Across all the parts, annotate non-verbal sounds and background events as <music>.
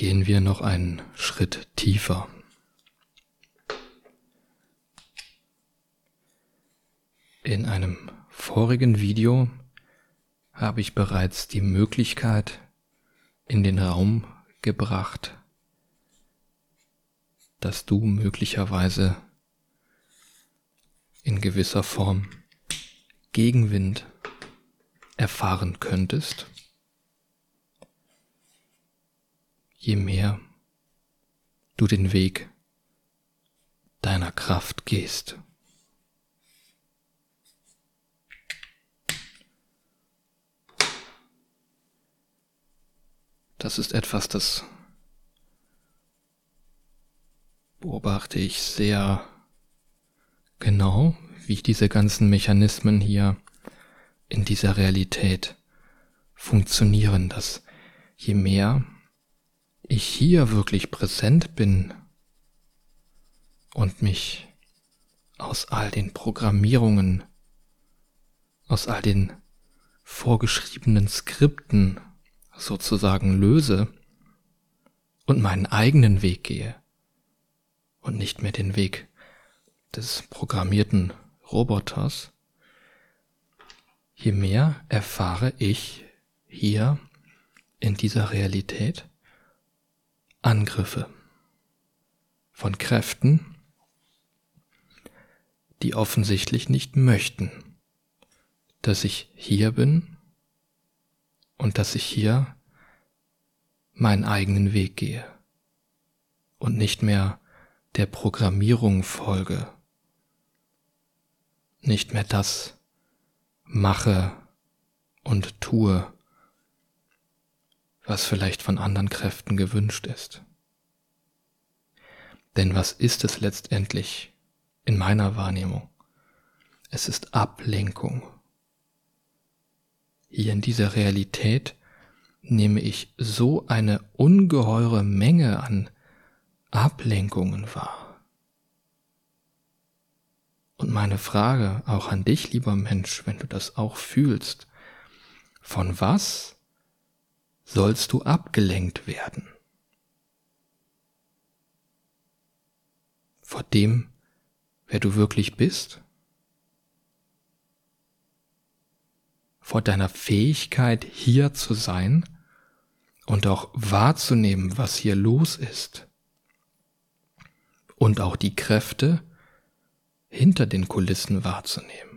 gehen wir noch einen Schritt tiefer. In einem vorigen Video habe ich bereits die Möglichkeit in den Raum gebracht, dass du möglicherweise in gewisser Form Gegenwind erfahren könntest, je mehr du den Weg deiner Kraft gehst. Das ist etwas, das beobachte ich sehr genau, wie diese ganzen Mechanismen hier in dieser Realität funktionieren, dass je mehr ich hier wirklich präsent bin und mich aus all den Programmierungen, aus all den vorgeschriebenen Skripten sozusagen löse und meinen eigenen Weg gehe und nicht mehr den Weg des programmierten Roboters, je mehr erfahre ich hier in dieser Realität Angriffe von Kräften, die offensichtlich nicht möchten, dass ich hier bin und dass ich hier meinen eigenen Weg gehe und nicht mehr der Programmierung folge, nicht mehr das mache und tue, was vielleicht von anderen Kräften gewünscht ist. Denn was ist es letztendlich in meiner Wahrnehmung? Es ist Ablenkung. Hier in dieser Realität nehme ich so eine ungeheure Menge an Ablenkungen wahr. Und meine Frage auch an dich, lieber Mensch, wenn du das auch fühlst, von was sollst du abgelenkt werden? Vor dem, wer du wirklich bist? vor deiner Fähigkeit, hier zu sein und auch wahrzunehmen, was hier los ist. Und auch die Kräfte hinter den Kulissen wahrzunehmen.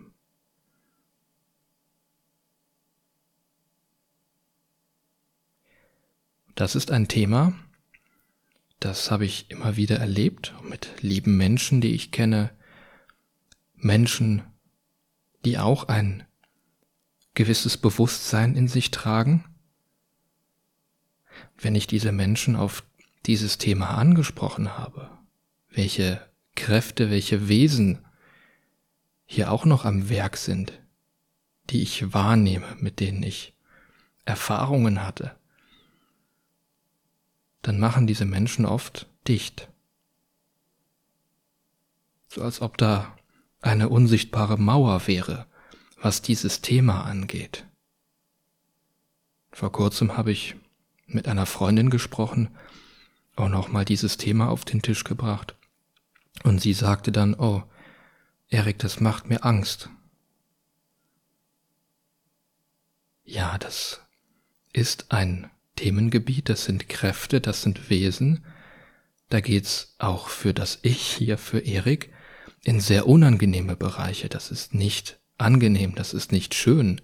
Das ist ein Thema, das habe ich immer wieder erlebt mit lieben Menschen, die ich kenne, Menschen, die auch ein gewisses Bewusstsein in sich tragen? Wenn ich diese Menschen auf dieses Thema angesprochen habe, welche Kräfte, welche Wesen hier auch noch am Werk sind, die ich wahrnehme, mit denen ich Erfahrungen hatte, dann machen diese Menschen oft dicht. So als ob da eine unsichtbare Mauer wäre, was dieses Thema angeht. Vor kurzem habe ich mit einer Freundin gesprochen und nochmal dieses Thema auf den Tisch gebracht. Und sie sagte dann, oh, Erik, das macht mir Angst. Ja, das ist ein Themengebiet, das sind Kräfte, das sind Wesen. Da geht's auch für das Ich hier, für Erik, in sehr unangenehme Bereiche. Das ist nicht angenehm, das ist nicht schön,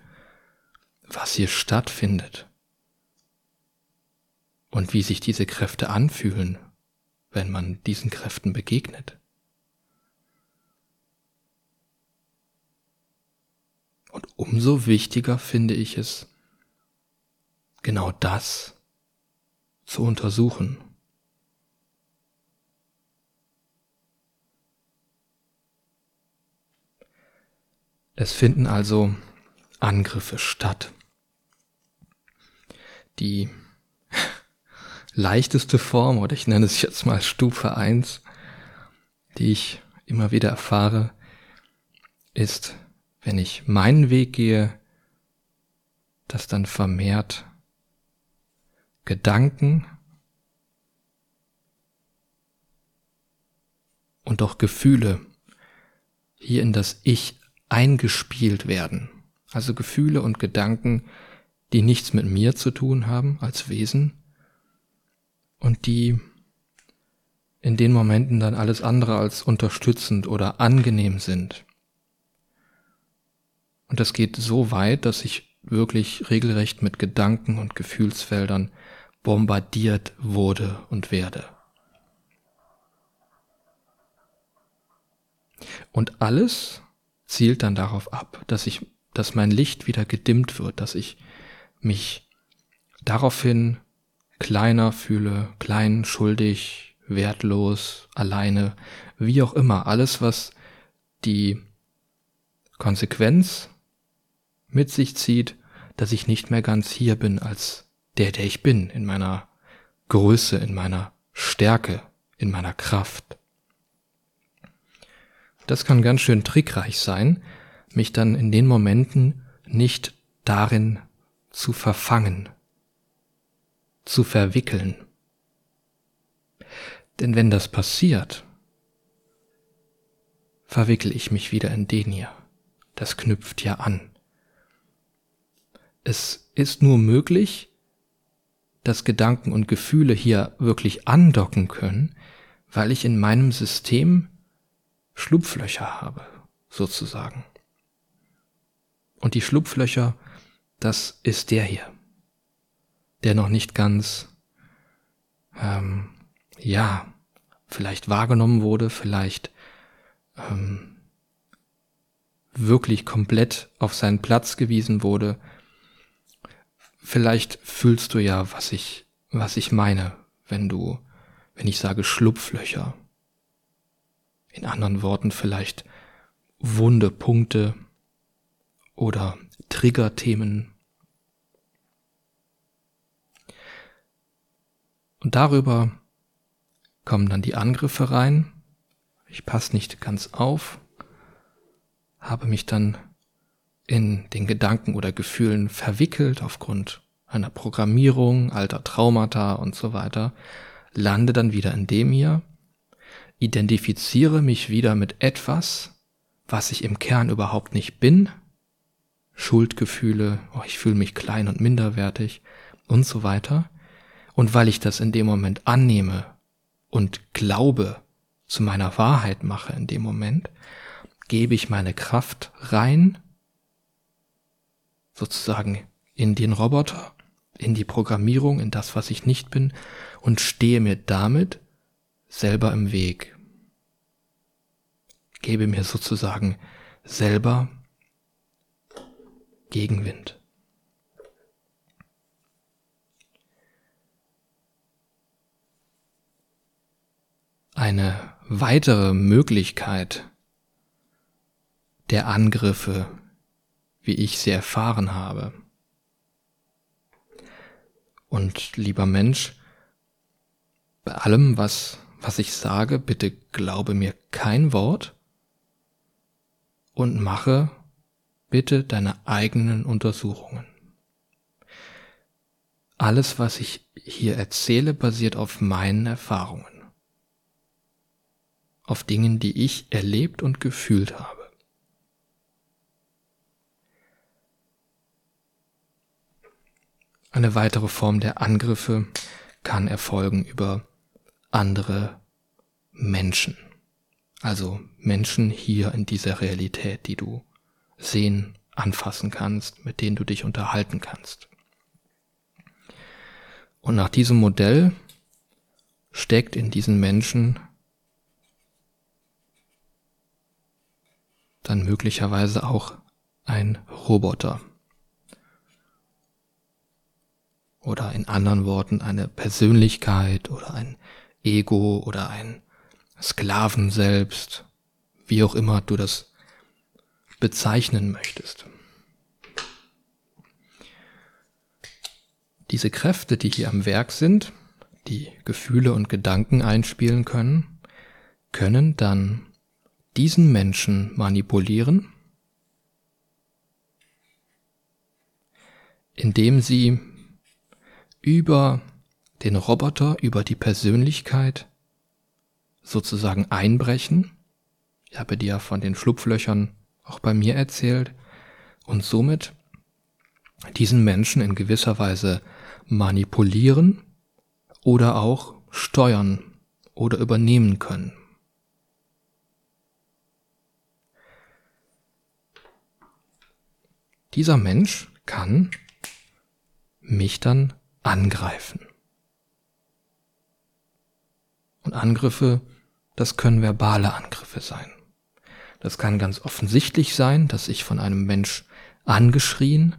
was hier stattfindet und wie sich diese Kräfte anfühlen, wenn man diesen Kräften begegnet. Und umso wichtiger finde ich es, genau das zu untersuchen. Es finden also Angriffe statt. Die <laughs> leichteste Form, oder ich nenne es jetzt mal Stufe 1, die ich immer wieder erfahre, ist, wenn ich meinen Weg gehe, dass dann vermehrt Gedanken und auch Gefühle hier in das Ich eingespielt werden. Also Gefühle und Gedanken, die nichts mit mir zu tun haben als Wesen und die in den Momenten dann alles andere als unterstützend oder angenehm sind. Und das geht so weit, dass ich wirklich regelrecht mit Gedanken und Gefühlsfeldern bombardiert wurde und werde. Und alles zielt dann darauf ab, dass ich, dass mein Licht wieder gedimmt wird, dass ich mich daraufhin kleiner fühle, klein, schuldig, wertlos, alleine, wie auch immer, alles, was die Konsequenz mit sich zieht, dass ich nicht mehr ganz hier bin als der, der ich bin, in meiner Größe, in meiner Stärke, in meiner Kraft. Das kann ganz schön trickreich sein, mich dann in den Momenten nicht darin zu verfangen, zu verwickeln. Denn wenn das passiert, verwickel ich mich wieder in den hier. Das knüpft ja an. Es ist nur möglich, dass Gedanken und Gefühle hier wirklich andocken können, weil ich in meinem System Schlupflöcher habe, sozusagen. Und die Schlupflöcher, das ist der hier, der noch nicht ganz, ähm, ja, vielleicht wahrgenommen wurde, vielleicht ähm, wirklich komplett auf seinen Platz gewiesen wurde, Vielleicht fühlst du ja, was ich, was ich meine, wenn du, wenn ich sage Schlupflöcher. In anderen Worten vielleicht wunde Punkte oder Triggerthemen. Und darüber kommen dann die Angriffe rein. Ich passe nicht ganz auf, habe mich dann in den Gedanken oder Gefühlen verwickelt aufgrund einer Programmierung, alter Traumata und so weiter, lande dann wieder in dem hier, identifiziere mich wieder mit etwas, was ich im Kern überhaupt nicht bin, Schuldgefühle, oh, ich fühle mich klein und minderwertig und so weiter. Und weil ich das in dem Moment annehme und glaube, zu meiner Wahrheit mache in dem Moment, gebe ich meine Kraft rein sozusagen in den Roboter, in die Programmierung, in das, was ich nicht bin und stehe mir damit selber im Weg. Gebe mir sozusagen selber Gegenwind. Eine weitere Möglichkeit der Angriffe wie ich sie erfahren habe. Und lieber Mensch, bei allem, was, was ich sage, bitte glaube mir kein Wort und mache bitte deine eigenen Untersuchungen. Alles, was ich hier erzähle, basiert auf meinen Erfahrungen, auf Dingen, die ich erlebt und gefühlt habe. Eine weitere Form der Angriffe kann erfolgen über andere Menschen. Also Menschen hier in dieser Realität, die du sehen, anfassen kannst, mit denen du dich unterhalten kannst. Und nach diesem Modell steckt in diesen Menschen dann möglicherweise auch ein Roboter. Oder in anderen Worten eine Persönlichkeit oder ein Ego oder ein Sklaven selbst, wie auch immer du das bezeichnen möchtest. Diese Kräfte, die hier am Werk sind, die Gefühle und Gedanken einspielen können, können dann diesen Menschen manipulieren, indem sie über den Roboter, über die Persönlichkeit sozusagen einbrechen. Ich habe dir ja von den Schlupflöchern auch bei mir erzählt und somit diesen Menschen in gewisser Weise manipulieren oder auch steuern oder übernehmen können. Dieser Mensch kann mich dann angreifen. Und Angriffe, das können verbale Angriffe sein. Das kann ganz offensichtlich sein, dass ich von einem Mensch angeschrien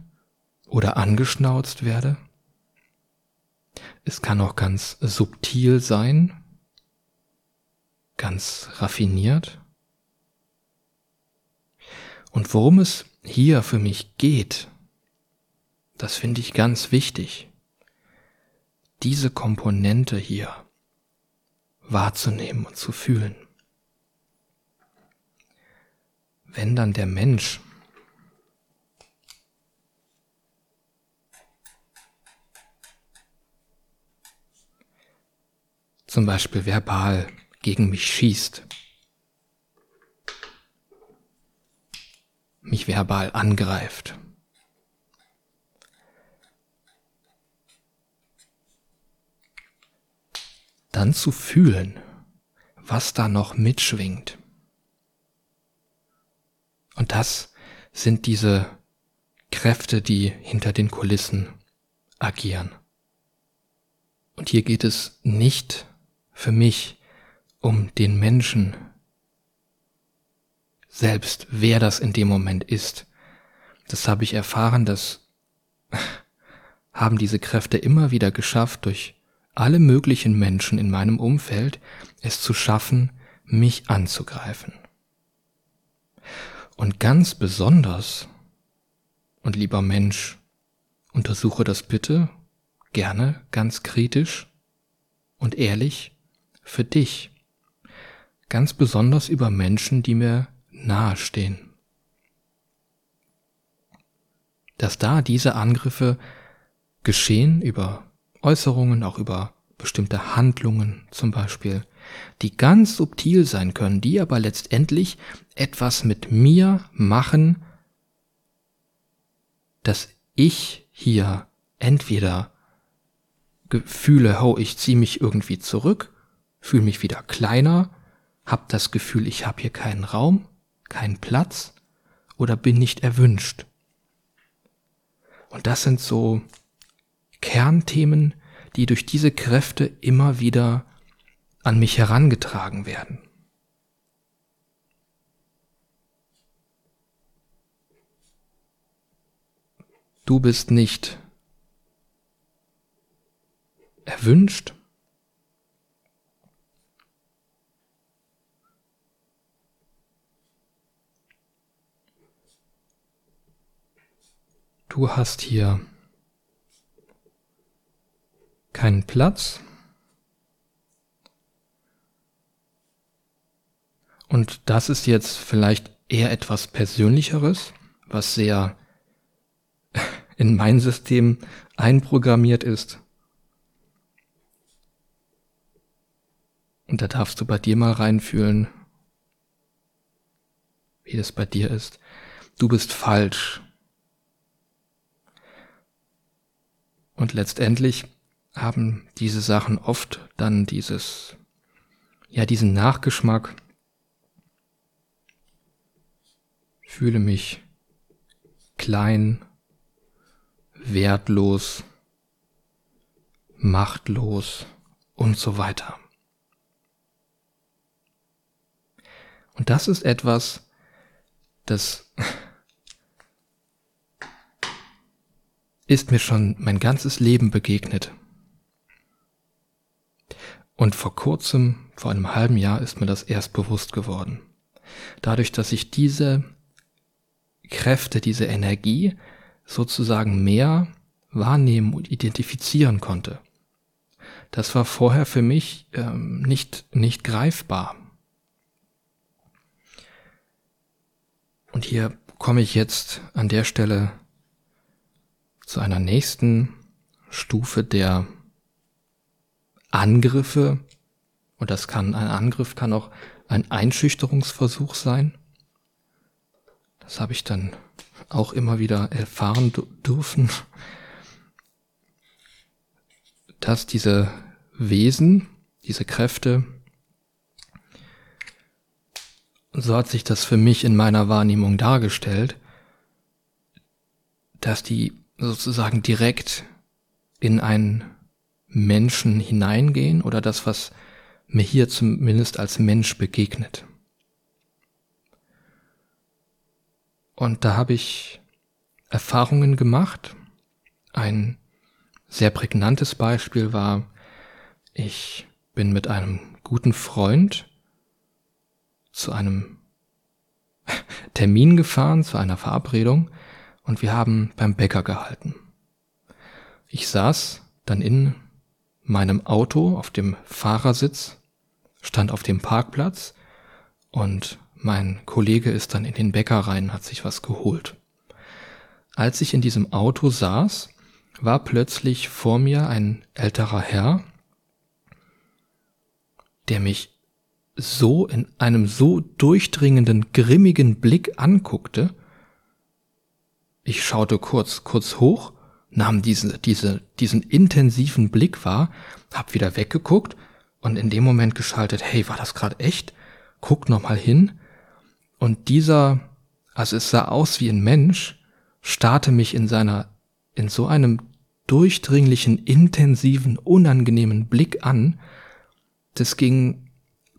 oder angeschnauzt werde. Es kann auch ganz subtil sein, ganz raffiniert. Und worum es hier für mich geht, das finde ich ganz wichtig, diese Komponente hier wahrzunehmen und zu fühlen. Wenn dann der Mensch zum Beispiel verbal gegen mich schießt, mich verbal angreift, dann zu fühlen, was da noch mitschwingt. Und das sind diese Kräfte, die hinter den Kulissen agieren. Und hier geht es nicht für mich um den Menschen selbst, wer das in dem Moment ist. Das habe ich erfahren, das <laughs> haben diese Kräfte immer wieder geschafft durch alle möglichen Menschen in meinem Umfeld es zu schaffen, mich anzugreifen. Und ganz besonders, und lieber Mensch, untersuche das bitte gerne ganz kritisch und ehrlich für dich, ganz besonders über Menschen, die mir nahestehen. Dass da diese Angriffe geschehen über Äußerungen, auch über bestimmte Handlungen zum Beispiel, die ganz subtil sein können, die aber letztendlich etwas mit mir machen, dass ich hier entweder Gefühle, oh, ich ziehe mich irgendwie zurück, fühle mich wieder kleiner, hab das Gefühl, ich habe hier keinen Raum, keinen Platz oder bin nicht erwünscht. Und das sind so Kernthemen, die durch diese Kräfte immer wieder an mich herangetragen werden. Du bist nicht erwünscht. Du hast hier keinen Platz. Und das ist jetzt vielleicht eher etwas Persönlicheres, was sehr <laughs> in mein System einprogrammiert ist. Und da darfst du bei dir mal reinfühlen, wie das bei dir ist. Du bist falsch. Und letztendlich haben diese Sachen oft dann dieses, ja, diesen Nachgeschmack. Fühle mich klein, wertlos, machtlos und so weiter. Und das ist etwas, das <laughs> ist mir schon mein ganzes Leben begegnet. Und vor kurzem, vor einem halben Jahr, ist mir das erst bewusst geworden. Dadurch, dass ich diese Kräfte, diese Energie sozusagen mehr wahrnehmen und identifizieren konnte. Das war vorher für mich ähm, nicht, nicht greifbar. Und hier komme ich jetzt an der Stelle zu einer nächsten Stufe der Angriffe Und das kann, ein Angriff kann auch ein Einschüchterungsversuch sein. Das habe ich dann auch immer wieder erfahren dürfen, dass diese Wesen, diese Kräfte, so hat sich das für mich in meiner Wahrnehmung dargestellt, dass die sozusagen direkt in einen Menschen hineingehen oder das, was mir hier zumindest als Mensch begegnet. Und da habe ich Erfahrungen gemacht. Ein sehr prägnantes Beispiel war, ich bin mit einem guten Freund zu einem <laughs> Termin gefahren, zu einer Verabredung und wir haben beim Bäcker gehalten. Ich saß dann in meinem Auto auf dem Fahrersitz, stand auf dem Parkplatz und mein Kollege ist dann in den Bäcker rein, hat sich was geholt. Als ich in diesem Auto saß, war plötzlich vor mir ein älterer Herr, der mich so in einem so durchdringenden, grimmigen Blick anguckte. Ich schaute kurz, kurz hoch, nahm diese, diese, diesen intensiven Blick wahr, hab wieder weggeguckt und in dem Moment geschaltet, hey, war das gerade echt? Guck noch mal hin. Und dieser, also es sah aus wie ein Mensch, starrte mich in seiner, in so einem durchdringlichen, intensiven, unangenehmen Blick an. Das ging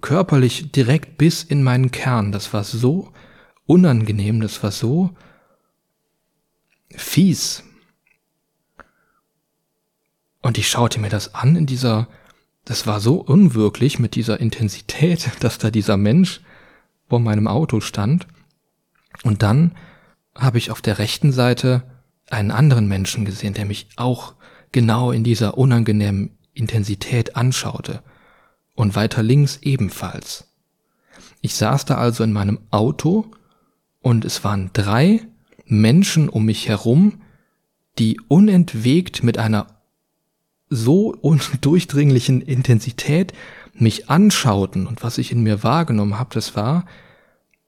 körperlich direkt bis in meinen Kern. Das war so unangenehm, das war so fies. Und ich schaute mir das an in dieser, das war so unwirklich mit dieser Intensität, <laughs> dass da dieser Mensch vor meinem Auto stand. Und dann habe ich auf der rechten Seite einen anderen Menschen gesehen, der mich auch genau in dieser unangenehmen Intensität anschaute und weiter links ebenfalls. Ich saß da also in meinem Auto und es waren drei Menschen um mich herum, die unentwegt mit einer so undurchdringlichen <laughs> Intensität mich anschauten und was ich in mir wahrgenommen habe, das war,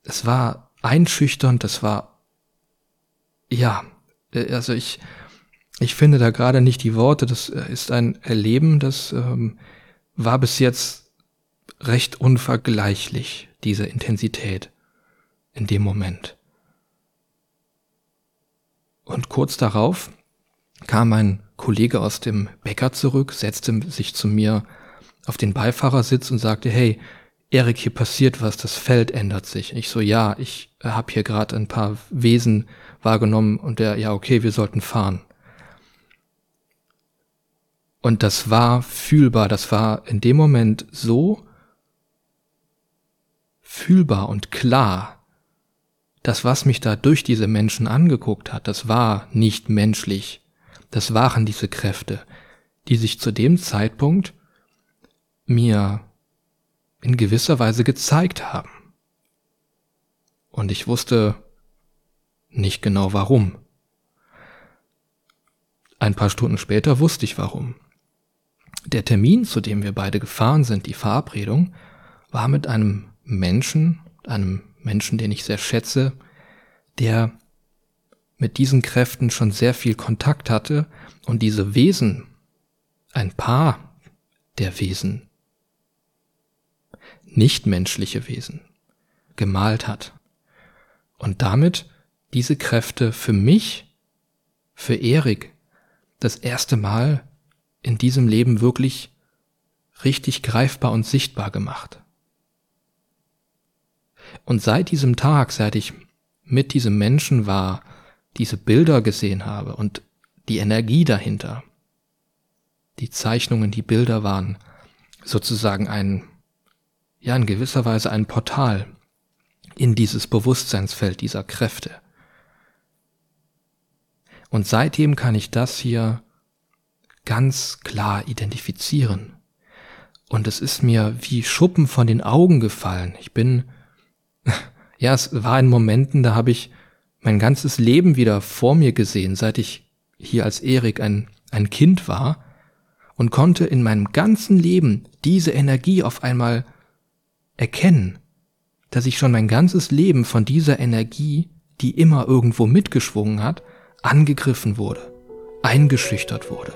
es war einschüchternd, das war, ja, äh, also ich, ich finde da gerade nicht die Worte, das äh, ist ein Erleben, das ähm, war bis jetzt recht unvergleichlich, diese Intensität in dem Moment. Und kurz darauf kam ein Kollege aus dem Bäcker zurück, setzte sich zu mir auf den Beifahrersitz und sagte, hey, Erik, hier passiert was, das Feld ändert sich. Ich so, ja, ich habe hier gerade ein paar Wesen wahrgenommen und der, ja, okay, wir sollten fahren. Und das war fühlbar, das war in dem Moment so fühlbar und klar. Das, was mich da durch diese Menschen angeguckt hat, das war nicht menschlich. Das waren diese Kräfte, die sich zu dem Zeitpunkt mir in gewisser Weise gezeigt haben. Und ich wusste nicht genau warum. Ein paar Stunden später wusste ich warum. Der Termin, zu dem wir beide gefahren sind, die Verabredung, war mit einem Menschen, einem Menschen, den ich sehr schätze, der mit diesen Kräften schon sehr viel Kontakt hatte und diese Wesen, ein paar der Wesen, nichtmenschliche Wesen, gemalt hat. Und damit diese Kräfte für mich, für Erik, das erste Mal in diesem Leben wirklich richtig greifbar und sichtbar gemacht. Und seit diesem Tag, seit ich mit diesem Menschen war, diese Bilder gesehen habe und die Energie dahinter, die Zeichnungen, die Bilder waren sozusagen ein, ja, in gewisser Weise ein Portal in dieses Bewusstseinsfeld dieser Kräfte. Und seitdem kann ich das hier ganz klar identifizieren. Und es ist mir wie Schuppen von den Augen gefallen. Ich bin, <laughs> ja, es war in Momenten, da habe ich mein ganzes Leben wieder vor mir gesehen, seit ich hier als Erik ein, ein Kind war. und konnte in meinem ganzen Leben diese Energie auf einmal erkennen, dass ich schon mein ganzes Leben von dieser Energie, die immer irgendwo mitgeschwungen hat, angegriffen wurde, eingeschüchtert wurde.